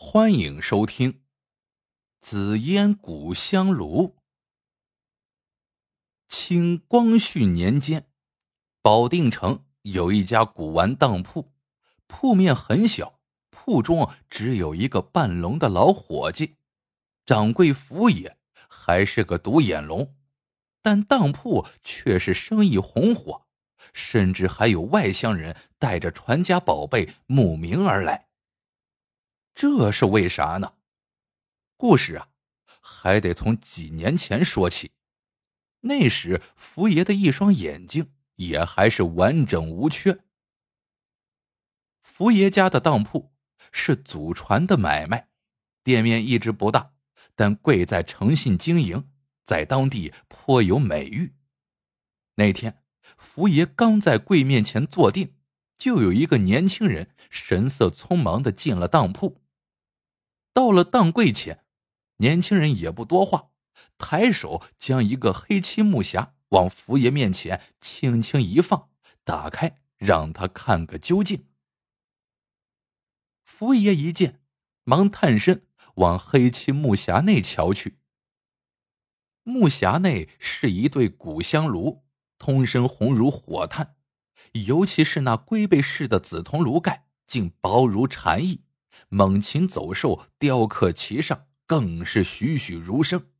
欢迎收听《紫烟古香炉》。清光绪年间，保定城有一家古玩当铺，铺面很小，铺中只有一个半聋的老伙计，掌柜福爷还是个独眼龙，但当铺却是生意红火，甚至还有外乡人带着传家宝贝慕名而来。这是为啥呢？故事啊，还得从几年前说起。那时福爷的一双眼睛也还是完整无缺。福爷家的当铺是祖传的买卖，店面一直不大，但贵在诚信经营，在当地颇有美誉。那天，福爷刚在柜面前坐定，就有一个年轻人神色匆忙的进了当铺。到了当柜前，年轻人也不多话，抬手将一个黑漆木匣往福爷面前轻轻一放，打开让他看个究竟。福爷一见，忙探身往黑漆木匣内瞧去。木匣内是一对古香炉，通身红如火炭，尤其是那龟背式的紫铜炉盖，竟薄如蝉翼。猛禽走兽雕刻其上，更是栩栩如生。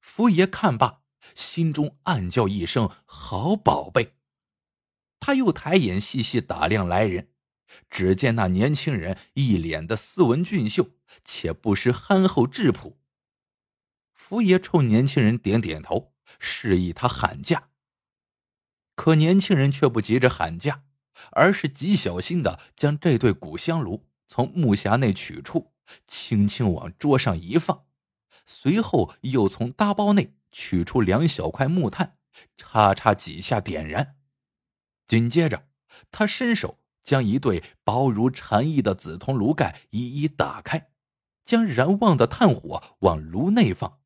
福爷看罢，心中暗叫一声：“好宝贝！”他又抬眼细细打量来人，只见那年轻人一脸的斯文俊秀，且不失憨厚质朴。福爷冲年轻人点点头，示意他喊价。可年轻人却不急着喊价，而是极小心的将这对古香炉。从木匣内取出，轻轻往桌上一放，随后又从搭包内取出两小块木炭，叉叉几下点燃。紧接着，他伸手将一对薄如蝉翼的紫铜炉盖一一打开，将燃旺的炭火往炉内放。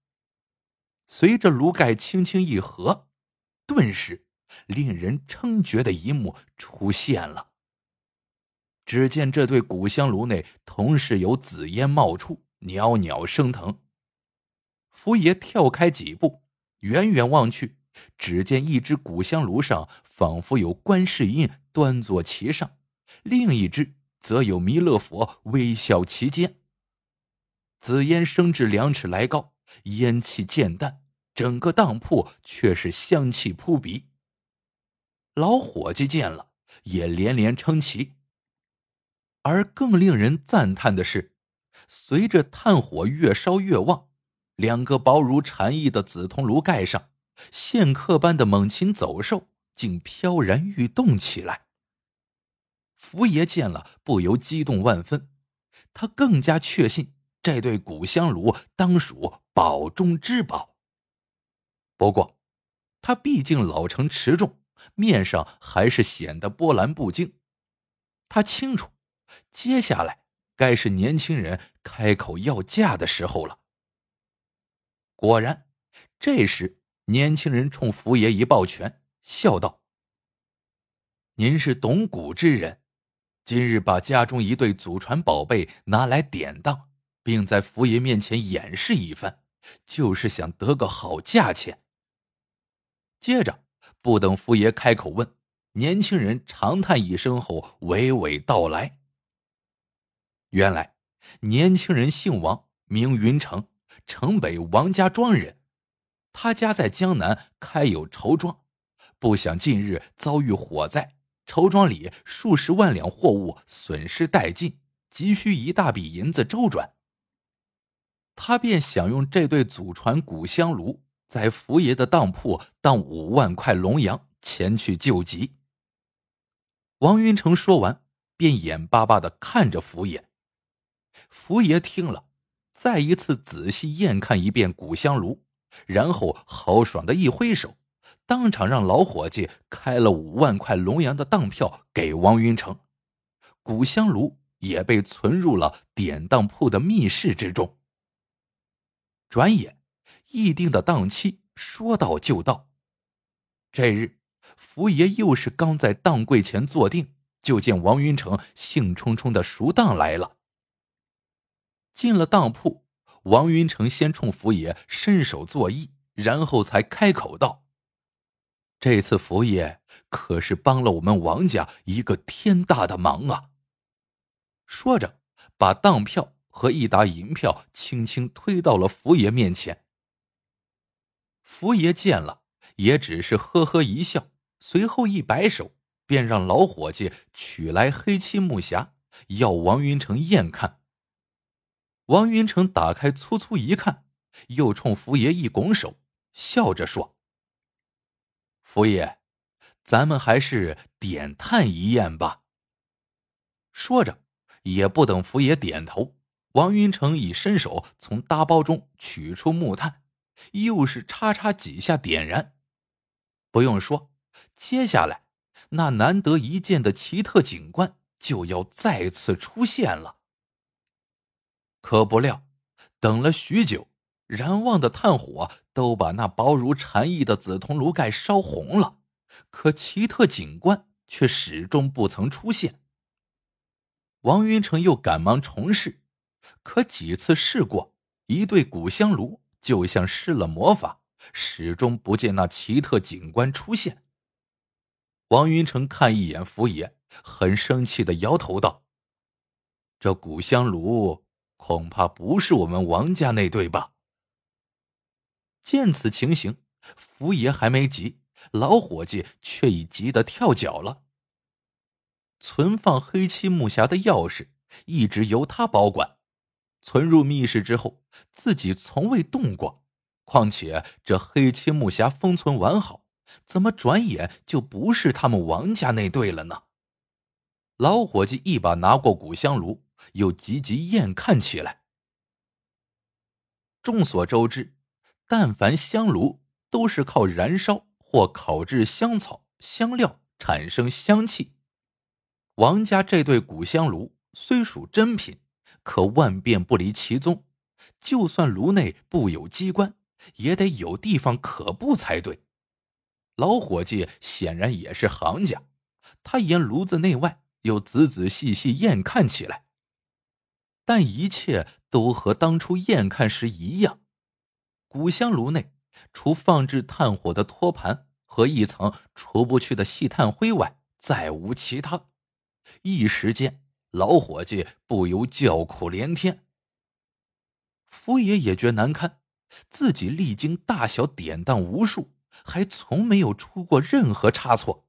随着炉盖轻轻一合，顿时令人称绝的一幕出现了。只见这对古香炉内同时有紫烟冒出，袅袅升腾。福爷跳开几步，远远望去，只见一只古香炉上仿佛有观世音端坐其上，另一只则有弥勒佛微笑其间。紫烟升至两尺来高，烟气渐淡，整个当铺却是香气扑鼻。老伙计见了，也连连称奇。而更令人赞叹的是，随着炭火越烧越旺，两个薄如蝉翼的紫铜炉盖上，线刻般的猛禽走兽竟飘然欲动起来。福爷见了，不由激动万分，他更加确信这对古香炉当属宝中之宝。不过，他毕竟老成持重，面上还是显得波澜不惊。他清楚。接下来该是年轻人开口要价的时候了。果然，这时年轻人冲福爷一抱拳，笑道：“您是懂古之人，今日把家中一对祖传宝贝拿来典当，并在福爷面前演示一番，就是想得个好价钱。”接着，不等福爷开口问，年轻人长叹一声后，娓娓道来。原来，年轻人姓王，名云成，城北王家庄人。他家在江南开有绸庄，不想近日遭遇火灾，绸庄里数十万两货物损失殆尽，急需一大笔银子周转。他便想用这对祖传古香炉，在福爷的当铺当五万块龙洋，前去救急。王云成说完，便眼巴巴的看着福爷。福爷听了，再一次仔细验看一遍古香炉，然后豪爽的一挥手，当场让老伙计开了五万块龙洋的当票给王云成。古香炉也被存入了典当铺的密室之中。转眼，议定的当期说到就到。这日，福爷又是刚在当柜前坐定，就见王云成兴冲冲的赎当来了。进了当铺，王云成先冲福爷伸手作揖，然后才开口道：“这次福爷可是帮了我们王家一个天大的忙啊！”说着，把当票和一沓银票轻轻推到了福爷面前。福爷见了，也只是呵呵一笑，随后一摆手，便让老伙计取来黑漆木匣，要王云成验看。王云成打开粗粗一看，又冲福爷一拱手，笑着说：“福爷，咱们还是点炭一验吧。”说着，也不等福爷点头，王云成已伸手从搭包中取出木炭，又是叉叉几下点燃。不用说，接下来那难得一见的奇特景观就要再次出现了。可不料，等了许久，燃旺的炭火都把那薄如蝉翼的紫铜炉盖烧红了，可奇特景观却始终不曾出现。王云成又赶忙重试，可几次试过，一对古香炉就像施了魔法，始终不见那奇特景观出现。王云成看一眼福爷，很生气的摇头道：“这古香炉。”恐怕不是我们王家那对吧？见此情形，福爷还没急，老伙计却已急得跳脚了。存放黑漆木匣的钥匙一直由他保管，存入密室之后，自己从未动过。况且这黑漆木匣封存完好，怎么转眼就不是他们王家那对了呢？老伙计一把拿过古香炉。又急急验看起来。众所周知，但凡香炉都是靠燃烧或烤制香草、香料产生香气。王家这对古香炉虽属真品，可万变不离其宗。就算炉内布有机关，也得有地方可布才对。老伙计显然也是行家，他沿炉子内外又仔仔细细验看起来。但一切都和当初验看时一样，古香炉内除放置炭火的托盘和一层除不去的细炭灰外，再无其他。一时间，老伙计不由叫苦连天。福爷也觉难堪，自己历经大小典当无数，还从没有出过任何差错。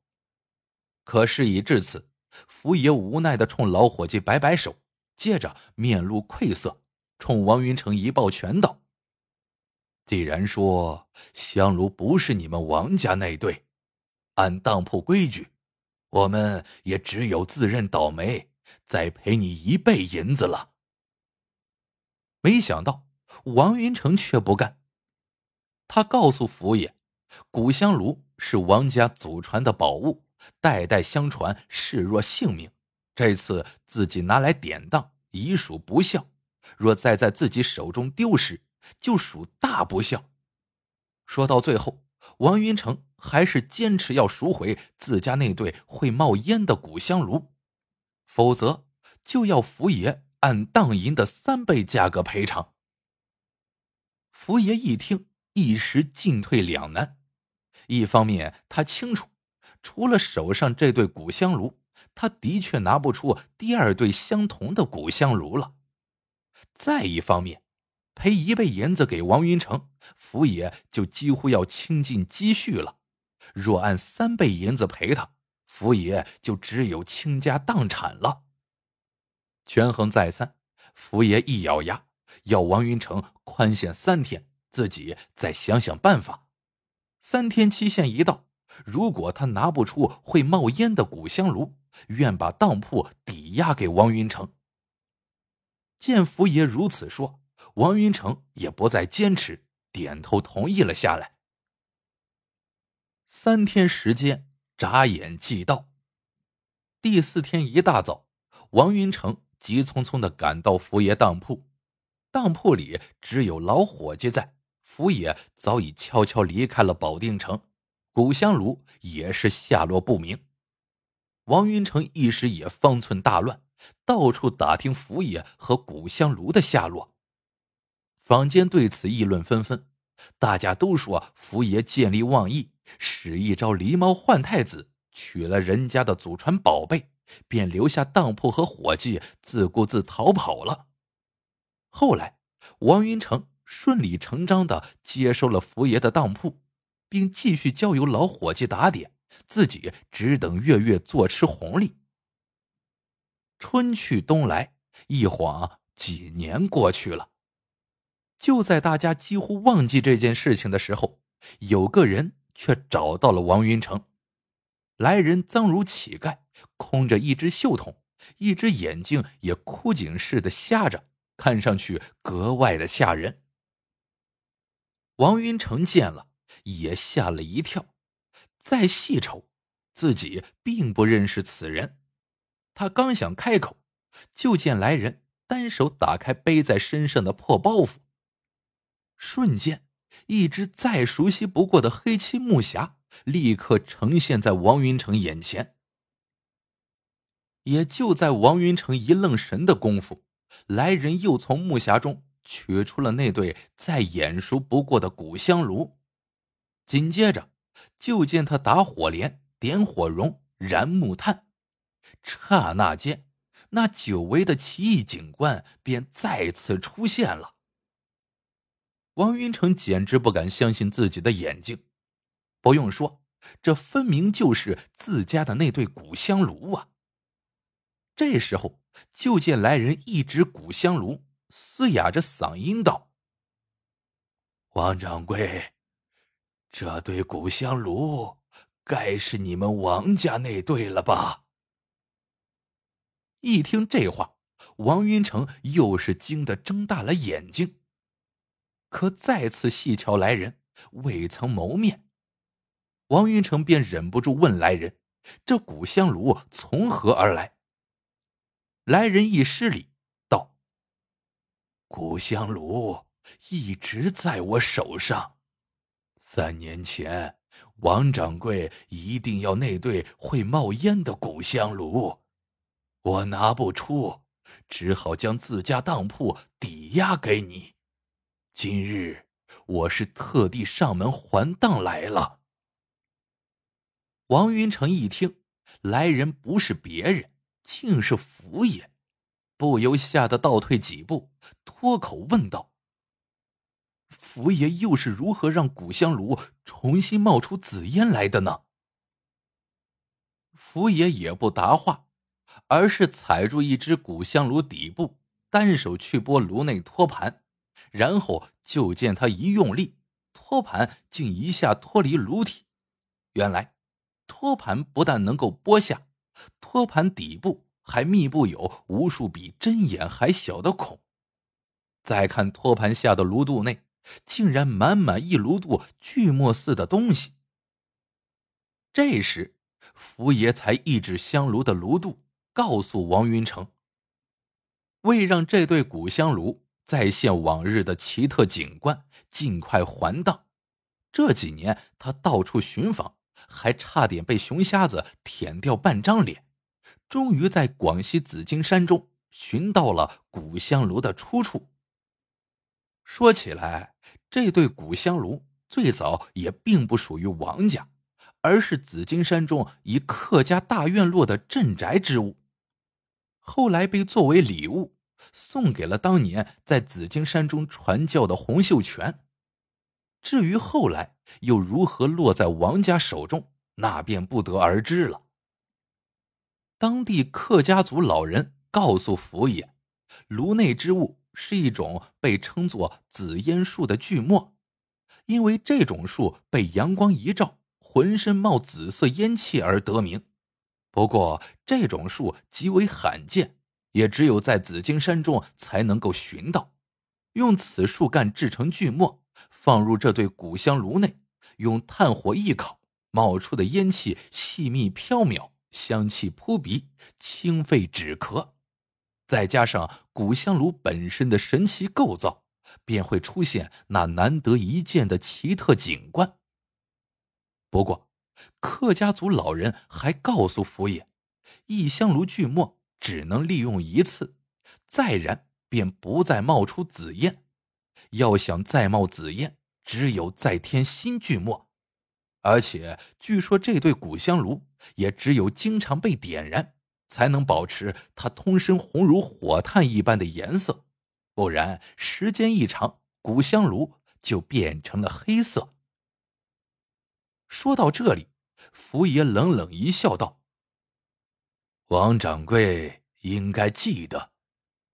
可事已至此，福爷无奈的冲老伙计摆摆手。接着面露愧色，冲王云成一抱拳道：“既然说香炉不是你们王家那对，按当铺规矩，我们也只有自认倒霉，再赔你一倍银子了。”没想到王云成却不干，他告诉福爷，古香炉是王家祖传的宝物，代代相传，视若性命。这次自己拿来典当，已属不孝；若再在自己手中丢失，就属大不孝。说到最后，王云成还是坚持要赎回自家那对会冒烟的古香炉，否则就要福爷按当银的三倍价格赔偿。福爷一听，一时进退两难。一方面，他清楚，除了手上这对古香炉。他的确拿不出第二对相同的古香炉了。再一方面，赔一倍银子给王云成，福爷就几乎要倾尽积蓄了；若按三倍银子赔他，福爷就只有倾家荡产了。权衡再三，福爷一咬牙，要王云成宽限三天，自己再想想办法。三天期限一到，如果他拿不出会冒烟的古香炉，愿把当铺抵押给王云成。见福爷如此说，王云成也不再坚持，点头同意了下来。三天时间眨眼即到，第四天一大早，王云成急匆匆的赶到福爷当铺。当铺里只有老伙计在，福爷早已悄悄离开了保定城，古香炉也是下落不明。王云成一时也方寸大乱，到处打听福爷和古香炉的下落。坊间对此议论纷纷，大家都说福爷见利忘义，使一招狸猫换太子，取了人家的祖传宝贝，便留下当铺和伙计，自顾自逃跑了。后来，王云成顺理成章的接收了福爷的当铺，并继续交由老伙计打点，自己只等月月坐吃红利。春去冬来，一晃几年过去了。就在大家几乎忘记这件事情的时候，有个人却找到了王云成。来人脏如乞丐，空着一只袖筒，一只眼睛也枯井似的瞎着，看上去格外的吓人。王云成见了，也吓了一跳。再细瞅，自己并不认识此人。他刚想开口，就见来人单手打开背在身上的破包袱。瞬间，一只再熟悉不过的黑漆木匣立刻呈现在王云成眼前。也就在王云成一愣神的功夫，来人又从木匣中取出了那对再眼熟不过的古香炉，紧接着就见他打火镰、点火绒、燃木炭，刹那间，那久违的奇异景观便再次出现了。王云成简直不敢相信自己的眼睛，不用说，这分明就是自家的那对古香炉啊！这时候，就见来人一指古香炉，嘶哑着嗓音道：“王掌柜，这对古香炉该是你们王家那对了吧？”一听这话，王云成又是惊得睁大了眼睛。可再次细瞧来人，未曾谋面。王云成便忍不住问来人：“这古香炉从何而来？”来人一施礼，道：“古香炉一直在我手上。三年前，王掌柜一定要那对会冒烟的古香炉，我拿不出，只好将自家当铺抵押给你。”今日我是特地上门还当来了。王云成一听，来人不是别人，竟是福爷，不由吓得倒退几步，脱口问道：“福爷又是如何让古香炉重新冒出紫烟来的呢？”福爷也不答话，而是踩住一只古香炉底部，单手去拨炉内托盘。然后就见他一用力，托盘竟一下脱离炉体。原来，托盘不但能够剥下，托盘底部还密布有无数比针眼还小的孔。再看托盘下的炉肚内，竟然满满一炉肚锯末似的东西。这时，福爷才一指香炉的炉肚，告诉王云成：“为让这对古香炉。”再现往日的奇特景观，尽快还当。这几年他到处寻访，还差点被熊瞎子舔掉半张脸。终于在广西紫金山中寻到了古香炉的出处。说起来，这对古香炉最早也并不属于王家，而是紫金山中一客家大院落的镇宅之物，后来被作为礼物。送给了当年在紫金山中传教的洪秀全。至于后来又如何落在王家手中，那便不得而知了。当地客家族老人告诉福爷，炉内之物是一种被称作紫烟树的巨墨，因为这种树被阳光一照，浑身冒紫色烟气而得名。不过这种树极为罕见。也只有在紫金山中才能够寻到，用此树干制成锯末，放入这对古香炉内，用炭火一烤，冒出的烟气细密飘渺，香气扑鼻，清肺止咳。再加上古香炉本身的神奇构造，便会出现那难得一见的奇特景观。不过，客家族老人还告诉福爷，一香炉锯末。只能利用一次，再燃便不再冒出紫烟。要想再冒紫烟，只有再添新锯末。而且据说这对古香炉也只有经常被点燃，才能保持它通身红如火炭一般的颜色，不然时间一长，古香炉就变成了黑色。说到这里，福爷冷冷一笑，道：“王掌柜应该记得，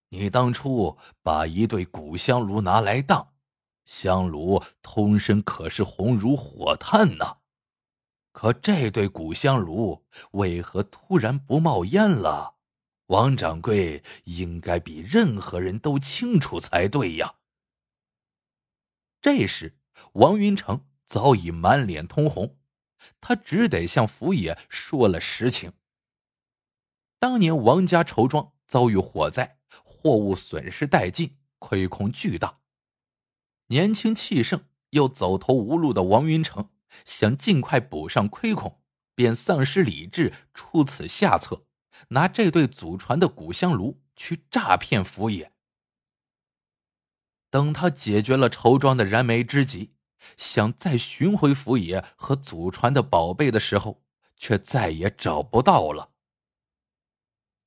你当初把一对古香炉拿来当，香炉通身可是红如火炭呢。”可这对古香炉为何突然不冒烟了？王掌柜应该比任何人都清楚才对呀。这时，王云成早已满脸通红，他只得向福爷说了实情。当年王家绸庄遭遇火灾，货物损失殆尽，亏空巨大。年轻气盛又走投无路的王云成。想尽快补上亏空，便丧失理智，出此下策，拿这对祖传的古香炉去诈骗福爷。等他解决了绸庄的燃眉之急，想再寻回福爷和祖传的宝贝的时候，却再也找不到了。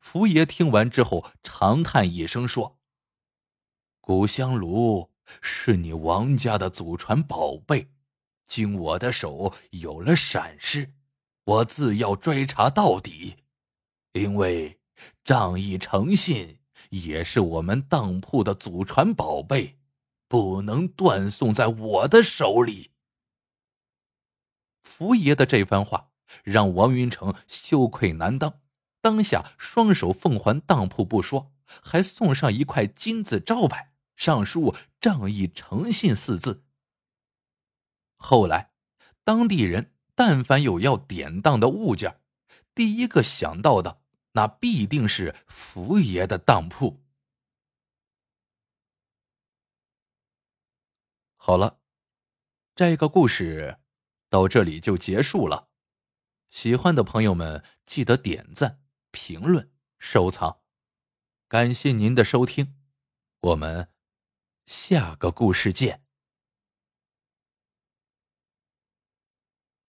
福爷听完之后，长叹一声说：“古香炉是你王家的祖传宝贝。”经我的手有了闪失，我自要追查到底，因为仗义诚信也是我们当铺的祖传宝贝，不能断送在我的手里。福爷的这番话让王云成羞愧难当，当下双手奉还当铺不说，还送上一块金字招牌，上书“仗义诚信”四字。后来，当地人但凡有要典当的物件，第一个想到的那必定是福爷的当铺。好了，这个故事到这里就结束了。喜欢的朋友们记得点赞、评论、收藏，感谢您的收听，我们下个故事见。